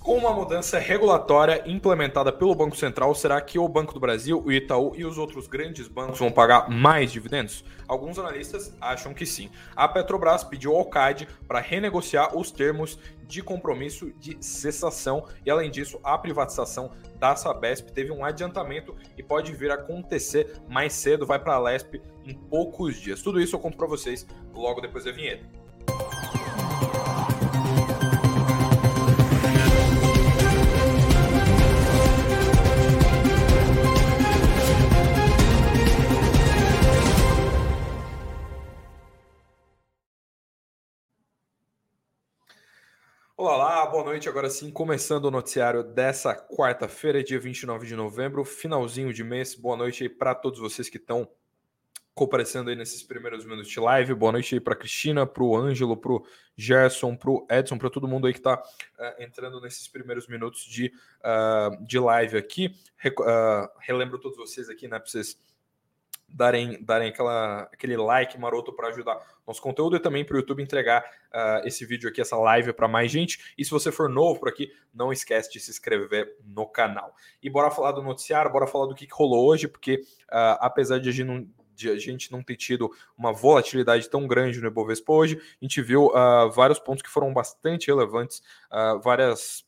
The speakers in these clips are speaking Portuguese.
Com uma mudança regulatória implementada pelo Banco Central, será que o Banco do Brasil, o Itaú e os outros grandes bancos vão pagar mais dividendos? Alguns analistas acham que sim. A Petrobras pediu ao CAD para renegociar os termos de compromisso de cessação e, além disso, a privatização da Sabesp teve um adiantamento e pode vir a acontecer mais cedo, vai para a Lesp em poucos dias. Tudo isso eu conto para vocês logo depois da vinheta. Olá, lá, boa noite. Agora sim, começando o noticiário dessa quarta-feira, dia 29 de novembro, finalzinho de mês. Boa noite aí para todos vocês que estão comparecendo aí nesses primeiros minutos de live. Boa noite aí para Cristina, para o Ângelo, para o Gerson, para o Edson, para todo mundo aí que está uh, eh, entrando nesses primeiros minutos de, uh, de live aqui. Re uh, relembro todos vocês aqui, né, para vocês darem, darem aquela, aquele like maroto para ajudar nosso conteúdo e também para o YouTube entregar uh, esse vídeo aqui, essa live para mais gente. E se você for novo por aqui, não esquece de se inscrever no canal. E bora falar do noticiário, bora falar do que, que rolou hoje, porque uh, apesar de a gente não de a gente não ter tido uma volatilidade tão grande no Ibovespa hoje, a gente viu uh, vários pontos que foram bastante relevantes, várias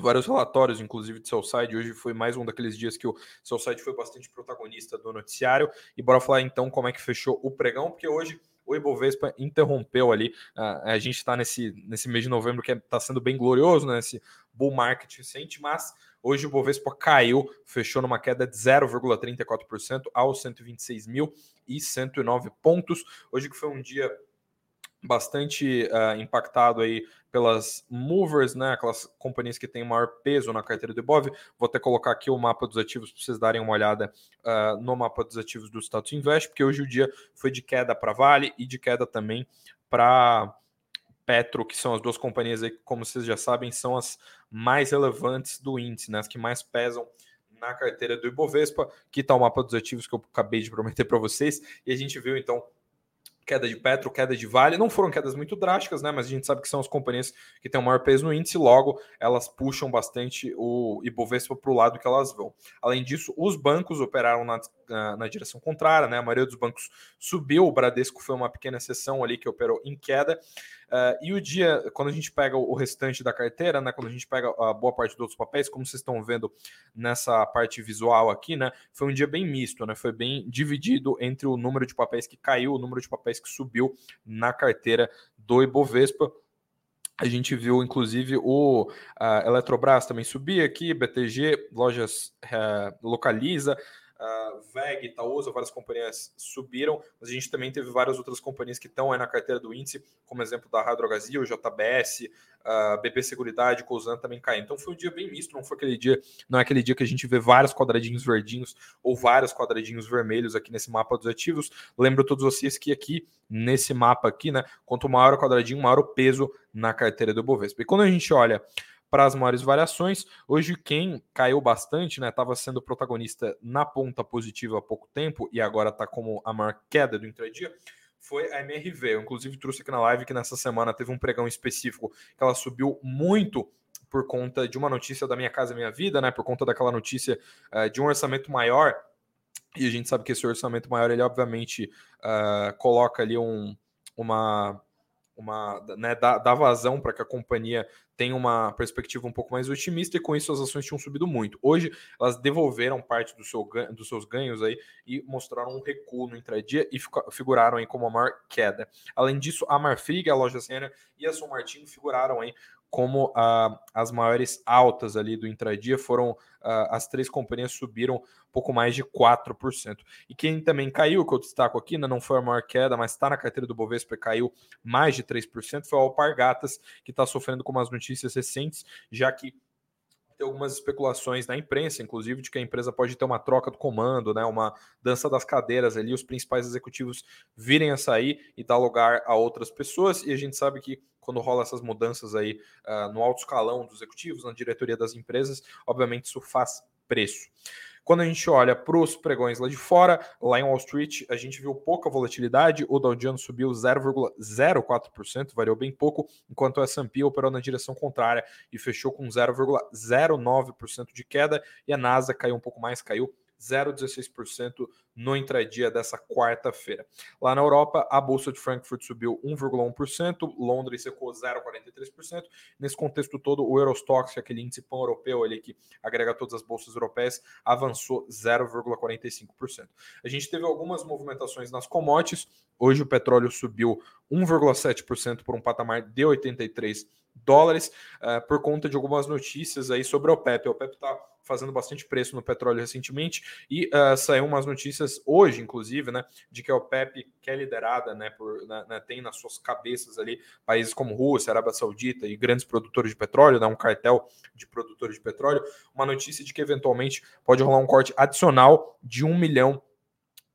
vários relatórios, inclusive de site. Hoje foi mais um daqueles dias que o seu site foi bastante protagonista do noticiário. E bora falar então como é que fechou o pregão, porque hoje o Ibovespa interrompeu ali. Uh, a gente está nesse, nesse mês de novembro que está sendo bem glorioso, né? Esse bull market recente, mas hoje o Ibovespa caiu, fechou numa queda de 0,34% aos 126.109 pontos. Hoje que foi um dia bastante uh, impactado aí pelas movers, né, aquelas companhias que têm maior peso na carteira do Ibov. Vou até colocar aqui o mapa dos ativos para vocês darem uma olhada uh, no mapa dos ativos do Status Invest, porque hoje o dia foi de queda para Vale e de queda também para Petro, que são as duas companhias aí, como vocês já sabem, são as mais relevantes do índice, né, as que mais pesam na carteira do Ibovespa. Aqui está o mapa dos ativos que eu acabei de prometer para vocês, e a gente viu então queda de Petro, queda de Vale, não foram quedas muito drásticas, né? Mas a gente sabe que são as companhias que têm o maior peso no índice, logo elas puxam bastante o Ibovespa para o lado que elas vão. Além disso, os bancos operaram na, na, na, direção contrária, né? A maioria dos bancos subiu, o Bradesco foi uma pequena exceção ali que operou em queda. Uh, e o dia, quando a gente pega o restante da carteira, né, quando a gente pega a boa parte dos outros papéis, como vocês estão vendo nessa parte visual aqui, né, foi um dia bem misto, né, foi bem dividido entre o número de papéis que caiu, o número de papéis que subiu na carteira do Ibovespa. A gente viu, inclusive, o uh, Eletrobras também subir aqui, BTG, lojas uh, localiza, uh, VEG, Itaúsa, várias companhias subiram, mas a gente também teve várias outras companhias que estão aí na carteira do índice, como exemplo da Radrogazil, JBS, uh, ah, BP Seguridade, Cosan também caiu. Então foi um dia bem misto, não foi aquele dia, não é aquele dia que a gente vê vários quadradinhos verdinhos ou vários quadradinhos vermelhos aqui nesse mapa dos ativos. Lembro todos vocês que aqui nesse mapa aqui, né, quanto maior o quadradinho, maior o peso na carteira do Bovespa. E quando a gente olha para as maiores variações. Hoje, quem caiu bastante, né? Estava sendo protagonista na ponta positiva há pouco tempo e agora está como a maior queda do intradia. Foi a MRV. Eu, inclusive, trouxe aqui na live que nessa semana teve um pregão específico que ela subiu muito por conta de uma notícia da Minha Casa Minha Vida, né? Por conta daquela notícia uh, de um orçamento maior. E a gente sabe que esse orçamento maior, ele obviamente uh, coloca ali um, uma uma né, dá, dá vazão para que a companhia tenha uma perspectiva um pouco mais otimista e com isso as ações tinham subido muito. Hoje elas devolveram parte do seu, dos seus ganhos aí e mostraram um recuo no intradia e figuraram aí como a maior queda. Além disso, a Marfrig, a loja Sena e a São Martinho figuraram aí como uh, as maiores altas ali do intradia foram uh, as três companhias subiram pouco mais de 4%. E quem também caiu, que eu destaco aqui, né, não foi a maior queda, mas está na carteira do Bovespa, caiu mais de 3%, foi o Alpargatas, que está sofrendo com umas notícias recentes, já que tem algumas especulações na imprensa, inclusive, de que a empresa pode ter uma troca do comando, né, uma dança das cadeiras ali, os principais executivos virem a sair e dar lugar a outras pessoas, e a gente sabe que quando rola essas mudanças aí uh, no alto escalão dos executivos, na diretoria das empresas, obviamente isso faz preço. Quando a gente olha para os pregões lá de fora, lá em Wall Street, a gente viu pouca volatilidade, o Dow Jones subiu 0,04%, variou bem pouco, enquanto o S&P operou na direção contrária e fechou com 0,09% de queda, e a NASA caiu um pouco mais, caiu 0,16% no intradia dessa quarta-feira. Lá na Europa, a bolsa de Frankfurt subiu 1,1%, Londres secou 0,43%. Nesse contexto todo, o Eurostoxx, aquele índice pan-europeu ali que agrega todas as bolsas europeias, avançou 0,45%. A gente teve algumas movimentações nas commodities. Hoje o petróleo subiu 1,7% por um patamar de 83 dólares uh, por conta de algumas notícias aí sobre a OPEP. A OPEP está fazendo bastante preço no petróleo recentemente e uh, saiu umas notícias hoje, inclusive, né, de que a OPEP, que é liderada, né, por, né, né, tem nas suas cabeças ali países como Rússia, Arábia Saudita e grandes produtores de petróleo, né, um cartel de produtores de petróleo, uma notícia de que eventualmente pode rolar um corte adicional de um milhão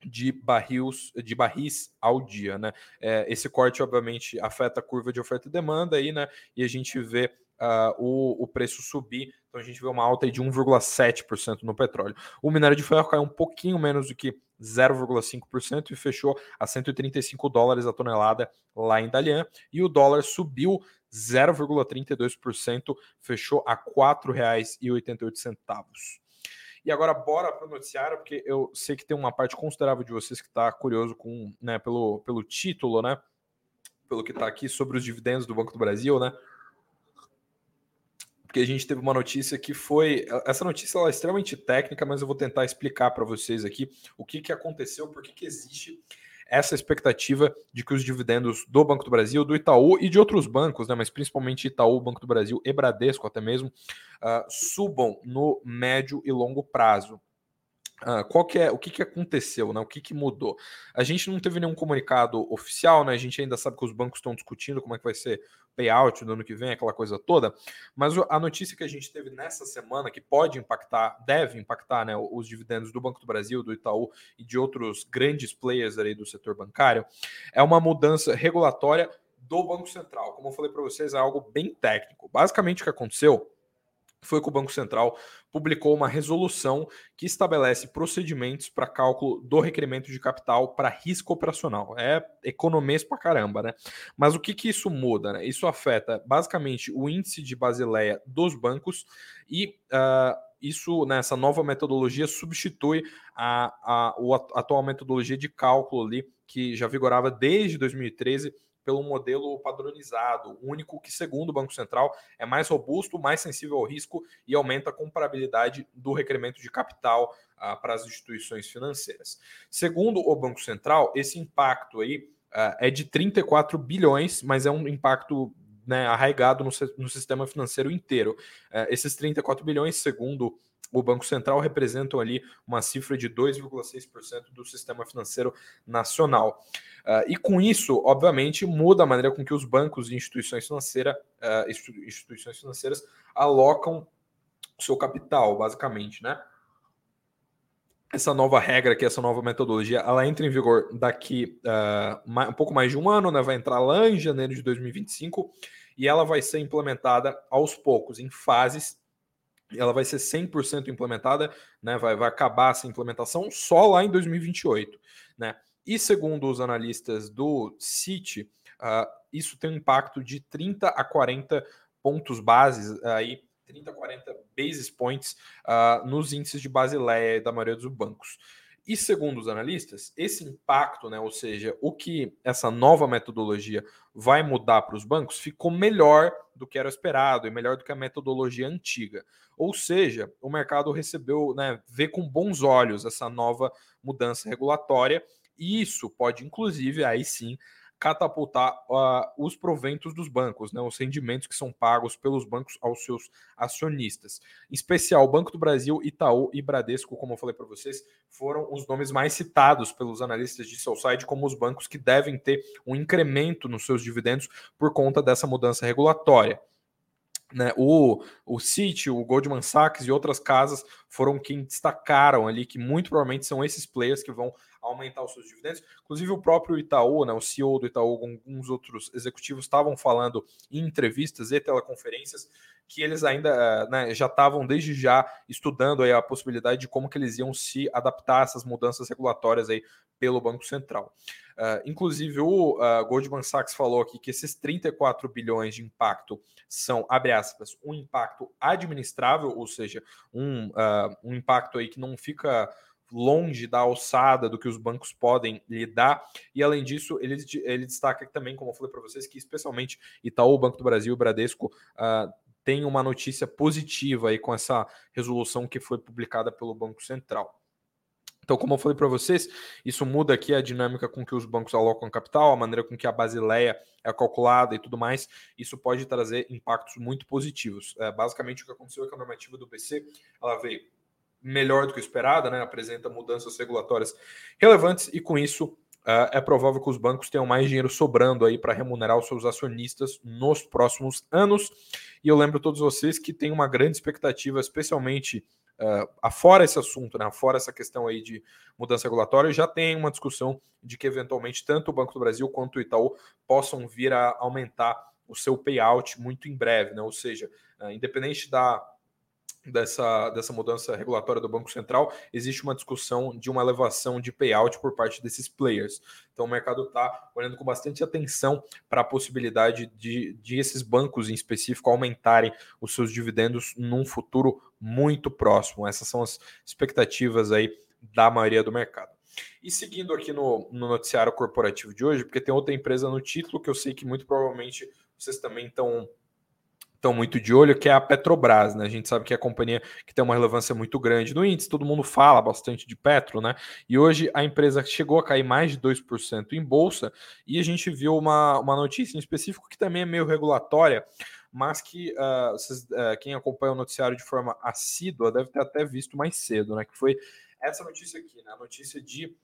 de barris, de barris ao dia, né? É, esse corte, obviamente, afeta a curva de oferta e demanda aí, né? E a gente vê uh, o, o preço subir. Então a gente vê uma alta de 1,7% no petróleo. O minério de ferro caiu um pouquinho menos do que 0,5% e fechou a 135 dólares a tonelada lá em Dalian. E o dólar subiu 0,32%, fechou a R$ 4,88. E agora bora para o noticiário, porque eu sei que tem uma parte considerável de vocês que está curioso com, né, pelo, pelo título, né? Pelo que está aqui sobre os dividendos do Banco do Brasil, né? porque a gente teve uma notícia que foi. Essa notícia é extremamente técnica, mas eu vou tentar explicar para vocês aqui o que, que aconteceu, por que, que existe essa expectativa de que os dividendos do Banco do Brasil, do Itaú e de outros bancos, né, mas principalmente Itaú, Banco do Brasil e Bradesco até mesmo, uh, subam no médio e longo prazo. Uh, qual que é o que, que aconteceu, né? O que, que mudou? A gente não teve nenhum comunicado oficial, né? A gente ainda sabe que os bancos estão discutindo como é que vai ser payout no ano que vem, aquela coisa toda. Mas a notícia que a gente teve nessa semana, que pode impactar, deve impactar, né, os dividendos do Banco do Brasil, do Itaú e de outros grandes players aí do setor bancário, é uma mudança regulatória do Banco Central. Como eu falei para vocês, é algo bem técnico. Basicamente, o que aconteceu foi que o Banco Central publicou uma resolução que estabelece procedimentos para cálculo do requerimento de capital para risco operacional. É economês para caramba, né? Mas o que, que isso muda? Né? Isso afeta basicamente o índice de Basileia dos bancos e uh, isso, nessa né, nova metodologia, substitui a, a, a atual metodologia de cálculo ali, que já vigorava desde 2013 pelo modelo padronizado, único que, segundo o Banco Central, é mais robusto, mais sensível ao risco e aumenta a comparabilidade do requerimento de capital ah, para as instituições financeiras. Segundo o Banco Central, esse impacto aí ah, é de 34 bilhões, mas é um impacto né, arraigado no, no, sistema financeiro inteiro. Uh, esses 34 bilhões, segundo o Banco Central representam ali uma cifra de 2,6% do sistema financeiro nacional. Uh, e com isso, obviamente, muda a maneira com que os bancos e instituições, financeira, uh, instituições financeiras alocam seu capital, basicamente, né? Essa nova regra aqui, essa nova metodologia, ela entra em vigor daqui uh, um pouco mais de um ano, né? Vai entrar lá em janeiro de 2025 e ela vai ser implementada aos poucos, em fases ela vai ser 100% implementada, né? Vai, vai acabar essa implementação só lá em 2028, né? E segundo os analistas do Citi, uh, isso tem um impacto de 30 a 40 pontos bases aí, 30 a 40 basis points uh, nos índices de Basileia da maioria dos bancos. E segundo os analistas, esse impacto, né, ou seja, o que essa nova metodologia vai mudar para os bancos, ficou melhor do que era esperado e melhor do que a metodologia antiga. Ou seja, o mercado recebeu, né, vê com bons olhos essa nova mudança regulatória, e isso pode, inclusive, aí sim, catapultar uh, os proventos dos bancos, né, os rendimentos que são pagos pelos bancos aos seus acionistas. Em especial, Banco do Brasil, Itaú e Bradesco, como eu falei para vocês, foram os nomes mais citados pelos analistas de Southside como os bancos que devem ter um incremento nos seus dividendos por conta dessa mudança regulatória. Né, o, o o Goldman Sachs e outras casas foram quem destacaram ali que muito provavelmente são esses players que vão aumentar os seus dividendos. Inclusive o próprio Itaú, né, o CEO do Itaú, alguns outros executivos estavam falando em entrevistas e teleconferências que eles ainda né, já estavam desde já estudando aí a possibilidade de como que eles iam se adaptar a essas mudanças regulatórias aí pelo Banco Central. Uh, inclusive, o uh, Goldman Sachs falou aqui que esses 34 bilhões de impacto são, abre aspas, um impacto administrável, ou seja, um, uh, um impacto aí que não fica longe da alçada do que os bancos podem lidar. E além disso, ele, ele destaca também, como eu falei para vocês, que especialmente Itaú, Banco do Brasil e Bradesco uh, tem uma notícia positiva aí com essa resolução que foi publicada pelo Banco Central. Então, como eu falei para vocês, isso muda aqui a dinâmica com que os bancos alocam capital, a maneira com que a basileia é calculada e tudo mais. Isso pode trazer impactos muito positivos. É, basicamente, o que aconteceu é que a normativa do BC ela veio melhor do que esperada, né? apresenta mudanças regulatórias relevantes e, com isso, uh, é provável que os bancos tenham mais dinheiro sobrando aí para remunerar os seus acionistas nos próximos anos. E eu lembro todos vocês que tem uma grande expectativa, especialmente uh, afora esse assunto, né, afora essa questão aí de mudança regulatória, já tem uma discussão de que eventualmente tanto o Banco do Brasil quanto o Itaú possam vir a aumentar o seu payout muito em breve, né? Ou seja, uh, independente da dessa, dessa mudança regulatória do Banco Central, existe uma discussão de uma elevação de payout por parte desses players. Então o mercado está olhando com bastante atenção para a possibilidade de, de esses bancos em específico aumentarem os seus dividendos num futuro muito próximo. Essas são as expectativas aí da maioria do mercado. E seguindo aqui no, no noticiário corporativo de hoje, porque tem outra empresa no título que eu sei que muito provavelmente vocês também estão estão muito de olho, que é a Petrobras, né? A gente sabe que é a companhia que tem uma relevância muito grande no índice, todo mundo fala bastante de Petro, né? E hoje a empresa chegou a cair mais de 2% em bolsa, e a gente viu uma, uma notícia em específico que também é meio regulatória, mas que uh, vocês, uh, quem acompanha o noticiário de forma assídua deve ter até visto mais cedo, né? Que foi essa notícia aqui, né? A notícia de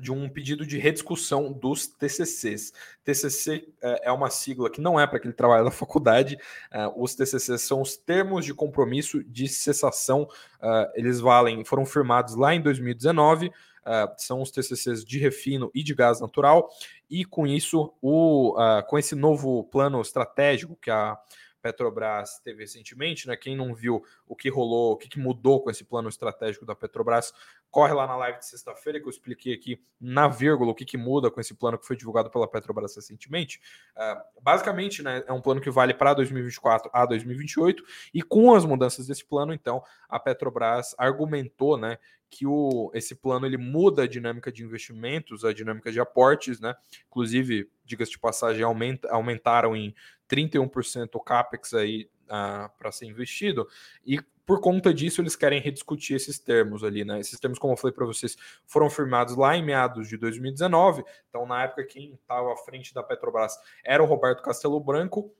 de um pedido de rediscussão dos TCCs. TCC é, é uma sigla que não é para aquele trabalho da faculdade. É, os TCCs são os termos de compromisso de cessação. É, eles valem, foram firmados lá em 2019. são os TCCs de refino e de gás natural. E com isso, o, com esse novo plano estratégico que a Petrobras teve recentemente, né? Quem não viu o que rolou, o que, mudou com esse plano estratégico da Petrobras, corre lá na live de sexta-feira que eu expliquei aqui na vírgula o que, que muda com esse plano que foi divulgado pela Petrobras recentemente. Uh, basicamente, né, é um plano que vale para 2024 a 2028 e com as mudanças desse plano, então, a Petrobras argumentou, né, que o, esse plano ele muda a dinâmica de investimentos, a dinâmica de aportes, né? Inclusive, diga-se de passagem, aumenta, aumentaram em 31% o CAPEX aí uh, para ser investido, e por conta disso eles querem rediscutir esses termos ali, né? Esses termos, como eu falei para vocês, foram firmados lá em meados de 2019, então na época quem estava à frente da Petrobras era o Roberto Castelo Branco,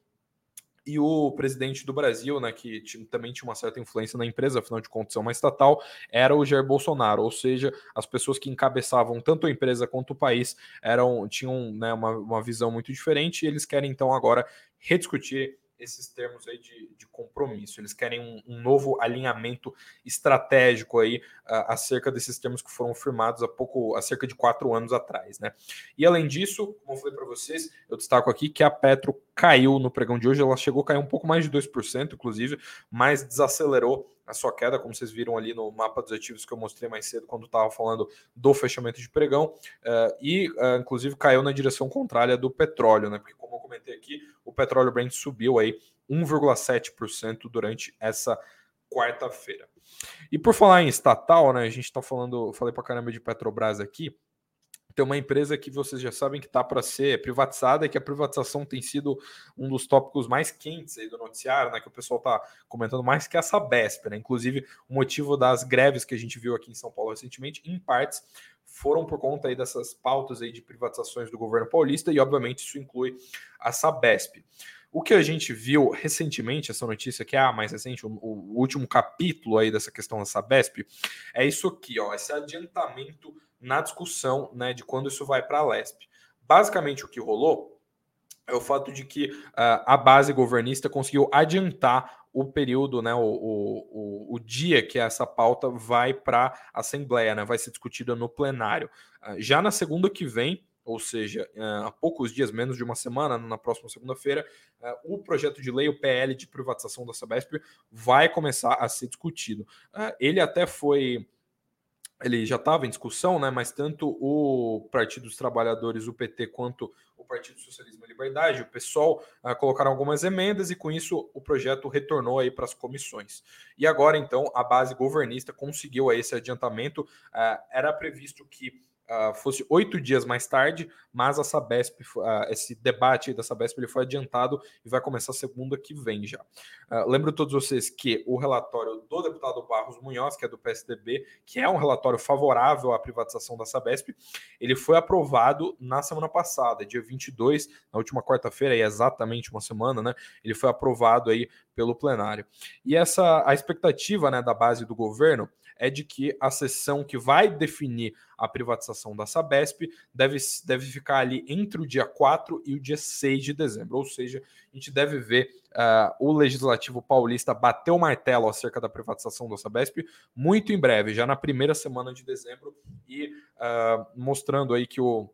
e o presidente do Brasil, né, que também tinha uma certa influência na empresa, afinal de contas é uma estatal, era o Jair Bolsonaro, ou seja, as pessoas que encabeçavam tanto a empresa quanto o país eram tinham né, uma, uma visão muito diferente e eles querem então agora rediscutir esses termos aí de, de compromisso. Eles querem um, um, novo alinhamento estratégico aí uh, acerca desses termos que foram firmados há pouco, há cerca de quatro anos atrás, né? E além disso, como eu falei para vocês, eu destaco aqui que a Petro caiu no pregão de hoje, ela chegou a cair um pouco mais de 2%, inclusive, mas desacelerou a sua queda, como vocês viram ali no mapa dos ativos que eu mostrei mais cedo quando estava falando do fechamento de pregão, uh, e uh, inclusive caiu na direção contrária do petróleo, né? Porque como eu comentei aqui, o petróleo Brent subiu aí 1,7% durante essa quarta-feira. E por falar em estatal, né? A gente está falando, falei para caramba de Petrobras aqui tem uma empresa que vocês já sabem que está para ser privatizada e que a privatização tem sido um dos tópicos mais quentes aí do noticiário, né? Que o pessoal está comentando mais que a Sabesp, né? Inclusive, o motivo das greves que a gente viu aqui em São Paulo recentemente, em partes, foram por conta aí dessas pautas aí de privatizações do governo paulista e, obviamente, isso inclui a Sabesp. O que a gente viu recentemente, essa notícia que é a mais recente, o, o último capítulo aí dessa questão da Sabesp, é isso aqui, ó, esse adiantamento na discussão né, de quando isso vai para a LESP. Basicamente, o que rolou é o fato de que uh, a base governista conseguiu adiantar o período, né, o, o, o, dia que essa pauta vai para a Assembleia, né, vai ser discutida no plenário. Uh, já na segunda que vem, ou seja, uh, há poucos dias, menos de uma semana, na próxima segunda-feira, o projeto de lei, o PL de privatização da Sabesp, vai começar a ser discutido. ele até foi ele já estava em discussão, né? Mas tanto o Partido dos Trabalhadores, o PT, quanto o Partido Socialismo e Liberdade, o PSOL, uh, colocaram algumas emendas e com isso o projeto retornou aí para as comissões. E agora então a base governista conseguiu aí esse adiantamento. Uh, era previsto que uh, fosse oito dias mais tarde, mas a Sabesp, uh, esse debate da Sabesp ele foi adiantado e vai começar segunda que vem já. Uh, lembro todos vocês que o relatório do deputado Barros Munhoz, que é do PSDB, que é um relatório favorável à privatização da Sabesp, ele foi aprovado na semana passada, dia 22, na última quarta-feira, é exatamente uma semana, né? Ele foi aprovado aí pelo plenário. E essa a expectativa, né, da base do governo é de que a sessão que vai definir a privatização da Sabesp deve, deve ficar ali entre o dia 4 e o dia 6 de dezembro. Ou seja, a gente deve ver uh, o Legislativo Paulista bater o martelo acerca da privatização da Sabesp muito em breve, já na primeira semana de dezembro, e uh, mostrando aí que o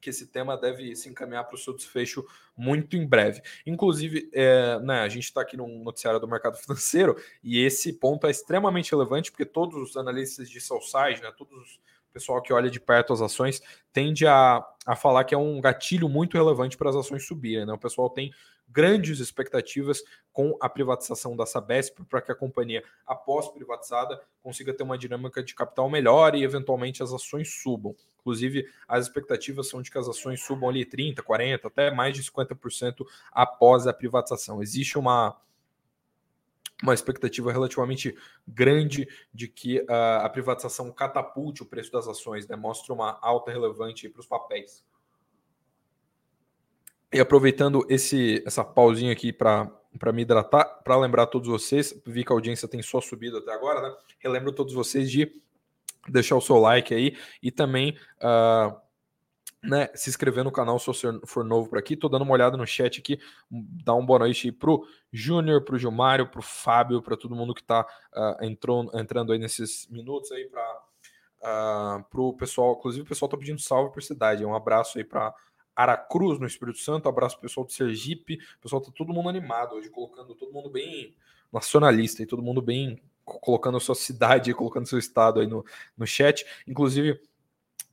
que esse tema deve se encaminhar para o seu desfecho muito em breve. Inclusive, é, né, a gente está aqui no noticiário do mercado financeiro e esse ponto é extremamente relevante porque todos os analistas de sell-side, né, todos os pessoal que olha de perto as ações tende a, a falar que é um gatilho muito relevante para as ações subirem. Né? O pessoal tem grandes expectativas com a privatização da Sabesp para que a companhia, após privatizada, consiga ter uma dinâmica de capital melhor e eventualmente as ações subam. Inclusive, as expectativas são de que as ações subam ali 30, 40, até mais de 50% após a privatização. Existe uma uma expectativa relativamente grande de que uh, a privatização catapulte o preço das ações, né? mostra uma alta relevante para os papéis. E aproveitando esse essa pausinha aqui para para me hidratar, para lembrar todos vocês, vi que a audiência tem só subido até agora, né? Relembro todos vocês de deixar o seu like aí e também uh, né, se inscrever no canal se você for novo por aqui. Tô dando uma olhada no chat aqui, dá uma boa noite aí pro Júnior, pro Gilmário, pro Fábio, para todo mundo que tá uh, entrou, entrando aí nesses minutos aí para uh, ah, pro pessoal, inclusive o pessoal tá pedindo salve por cidade. Um abraço aí para Aracruz, no Espírito Santo, abraço pessoal do Sergipe. Pessoal tá todo mundo animado hoje, colocando todo mundo bem nacionalista e todo mundo bem colocando a sua cidade, colocando seu estado aí no, no chat. Inclusive,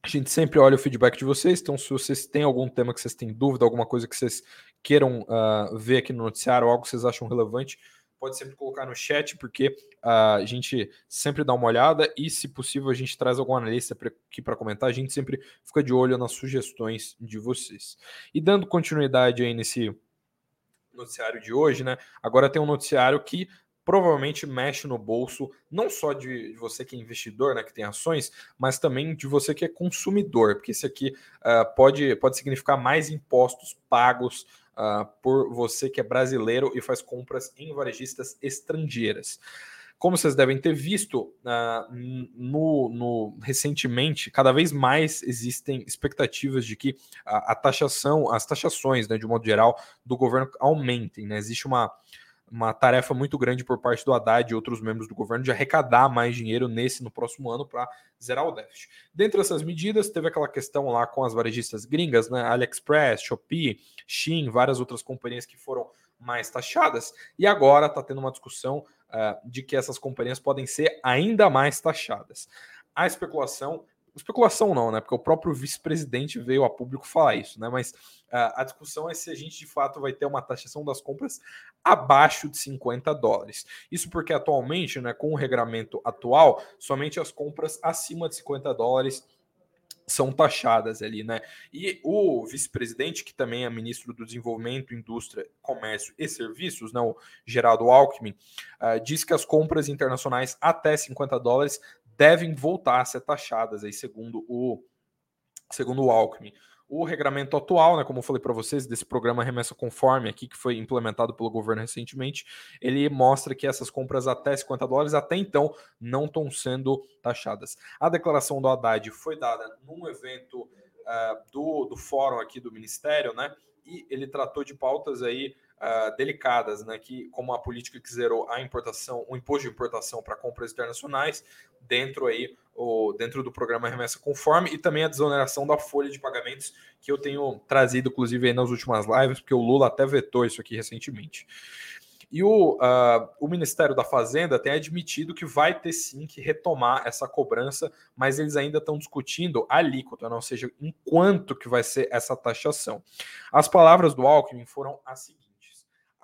a gente sempre olha o feedback de vocês, então se vocês têm algum tema que vocês têm dúvida, alguma coisa que vocês queiram uh, ver aqui no noticiário, algo que vocês acham relevante, pode sempre colocar no chat, porque uh, a gente sempre dá uma olhada e, se possível, a gente traz algum analista aqui para comentar. A gente sempre fica de olho nas sugestões de vocês. E dando continuidade aí nesse noticiário de hoje, né? Agora tem um noticiário que provavelmente mexe no bolso não só de, você que é investidor, né, que tem ações, mas também de você que é consumidor, porque isso aqui uh, pode, pode significar mais impostos pagos uh, por você que é brasileiro e faz compras em varejistas estrangeiras. Como vocês devem ter visto, uh, no, no, recentemente, cada vez mais existem expectativas de que a, a taxação, as taxações, né, de um modo geral, do governo aumentem. Né? Existe uma, uma tarefa muito grande por parte do Haddad e outros membros do governo de arrecadar mais dinheiro nesse no próximo ano para zerar o déficit. Dentre essas medidas, teve aquela questão lá com as varejistas gringas, né? AliExpress, Shopee, Shein, várias outras companhias que foram mais taxadas, e agora está tendo uma discussão uh, de que essas companhias podem ser ainda mais taxadas. A especulação especulação não, né? Porque o próprio vice-presidente veio a público falar isso, né? Mas uh, a discussão é se a gente de fato vai ter uma taxação das compras abaixo de 50 dólares. Isso porque atualmente, né, com o regramento atual, somente as compras acima de 50 dólares são taxadas ali, né? E o vice-presidente, que também é ministro do Desenvolvimento, Indústria, Comércio e Serviços, né, o Geraldo Alckmin, uh, diz que as compras internacionais até 50 dólares devem voltar a ser taxadas, aí, segundo o segundo o Alckmin. O regramento atual, né, como eu falei para vocês, desse programa Remessa Conforme aqui, que foi implementado pelo governo recentemente, ele mostra que essas compras até 50 dólares até então não estão sendo taxadas. A declaração do Haddad foi dada num evento uh, do, do fórum aqui do Ministério, né? E ele tratou de pautas aí uh, delicadas, né, que como a política que zerou a importação, o imposto de importação para compras internacionais, dentro aí o, dentro do programa Remessa Conforme e também a desoneração da folha de pagamentos que eu tenho trazido, inclusive, nas últimas lives, porque o Lula até vetou isso aqui recentemente. E o, uh, o Ministério da Fazenda tem admitido que vai ter sim que retomar essa cobrança, mas eles ainda estão discutindo a alíquota, não seja, em quanto que vai ser essa taxação. As palavras do Alckmin foram as seguintes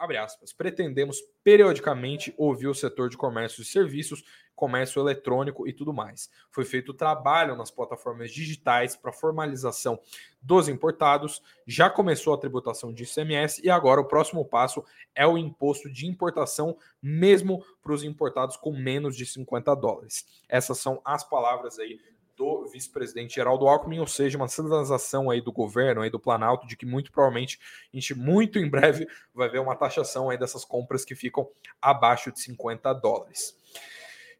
abre aspas, pretendemos periodicamente ouvir o setor de comércio e serviços, comércio eletrônico e tudo mais. Foi feito trabalho nas plataformas digitais para formalização dos importados, já começou a tributação de ICMS e agora o próximo passo é o imposto de importação, mesmo para os importados com menos de 50 dólares. Essas são as palavras aí do vice-presidente Geraldo Alckmin, ou seja, uma sinalização aí do governo, aí do Planalto, de que muito provavelmente a gente muito em breve vai ver uma taxação aí dessas compras que ficam abaixo de 50 dólares.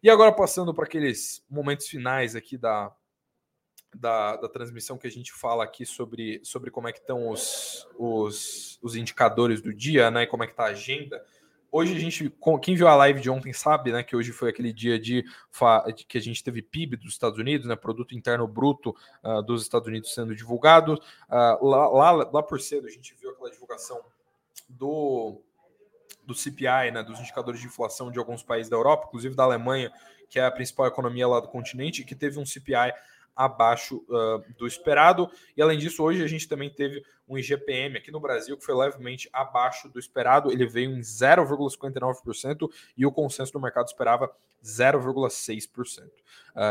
E agora passando para aqueles momentos finais aqui da, da, da, transmissão que a gente fala aqui sobre, sobre como é que estão os, os, os indicadores do dia, né? Como é que está a agenda hoje a gente, quem viu a live de ontem sabe, né, que hoje foi aquele dia de, que a gente teve PIB dos Estados Unidos, né, produto interno bruto uh, dos Estados Unidos sendo divulgado. Uh, lá, lá, lá por cedo a gente viu aquela divulgação do do CPI, né, dos indicadores de inflação de alguns países da Europa, inclusive da Alemanha, que é a principal economia lá do continente, que teve um CPI abaixo uh, do esperado. E além disso, hoje a gente também teve um IGPM aqui no Brasil que foi levemente abaixo do esperado. Ele veio em 0,59% e o consenso do mercado esperava 0,6%. Uh,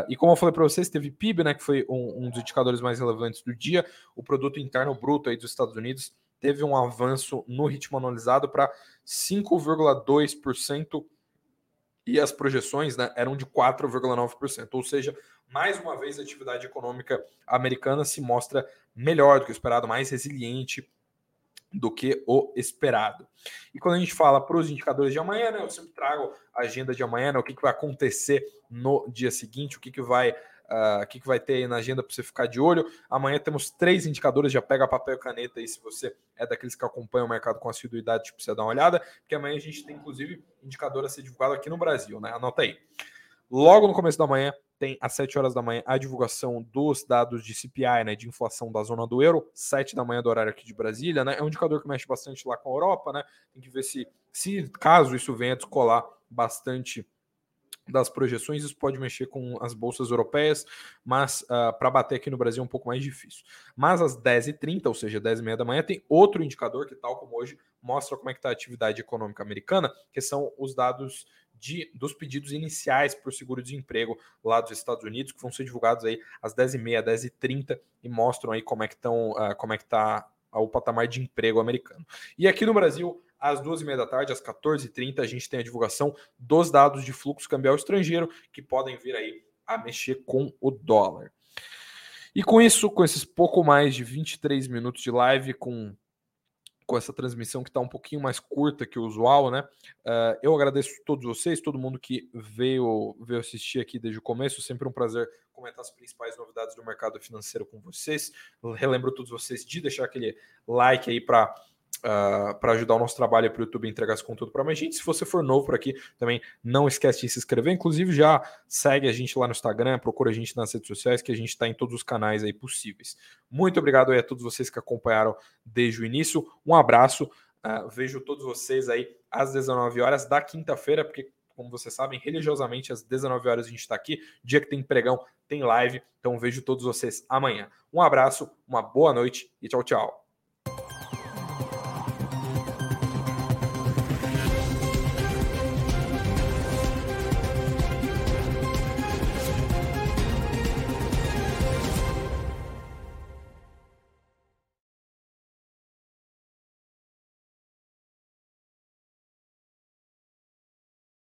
e como eu falei para vocês, teve PIB, né, que foi um, um, dos indicadores mais relevantes do dia. O produto interno bruto aí dos Estados Unidos teve um avanço no ritmo anualizado para 5,2% e as projeções né, eram de 4,9%. Ou seja, mais uma vez a atividade econômica americana se mostra melhor do que o esperado, mais resiliente do que o esperado. E quando a gente fala para os indicadores de amanhã, né, eu sempre trago a agenda de amanhã, né, o que, que vai acontecer no dia seguinte, o que, que vai uh, o que, que vai ter aí na agenda para você ficar de olho. Amanhã temos três indicadores, já pega papel e caneta aí se você é daqueles que acompanham o mercado com assiduidade, tipo, você dá uma olhada, porque amanhã a gente tem inclusive indicador a ser divulgado aqui no Brasil, né? Anota aí. Logo no começo da manhã, tem às 7 horas da manhã a divulgação dos dados de CPI, né, de inflação da zona do euro, 7 da manhã do horário aqui de Brasília, né? É um indicador que mexe bastante lá com a Europa, né? Tem que ver se, se caso isso venha descolar bastante das projeções, isso pode mexer com as bolsas europeias, mas uh, ah, para bater aqui no Brasil é um pouco mais difícil. Mas às 10h30, ou seja, 10h30 da manhã, tem outro indicador que, tal como hoje, mostra como é que está a atividade econômica americana, que são os dados de, dos pedidos iniciais por seguro-desemprego lá dos Estados Unidos, que vão ser divulgados aí às 10h30, 10h30 e mostram aí como é que estão, uh, como é que está o patamar de emprego americano. E aqui no Brasil, às duas e meia da tarde, às 14h30, a gente tem a divulgação dos dados de fluxo cambial estrangeiro que podem vir aí a mexer com o dólar. E com isso, com esses pouco mais de 23 minutos de live, com com essa transmissão que está um pouquinho mais curta que o usual, né? Uh, eu agradeço a todos vocês, todo mundo que veio, veio assistir aqui desde o começo. Sempre um prazer comentar as principais novidades do mercado financeiro com vocês. Eu relembro todos vocês de deixar aquele like aí para Uh, ah, para ajudar o nosso trabalho para o YouTube entregar esse conteúdo para mais gente. Se você for novo por aqui, também não esquece de se inscrever. Inclusive, já segue a gente lá no Instagram, procura a gente nas redes sociais, que a gente está em todos os canais aí possíveis. Muito obrigado aí a todos vocês que acompanharam desde o início. Um abraço. Uh, vejo todos vocês aí às 19 horas da quinta-feira, porque, como vocês sabem, religiosamente às 19 horas a gente está aqui. Dia que tem pregão, tem live. Então vejo todos vocês amanhã. Um abraço, uma boa noite e tchau, tchau.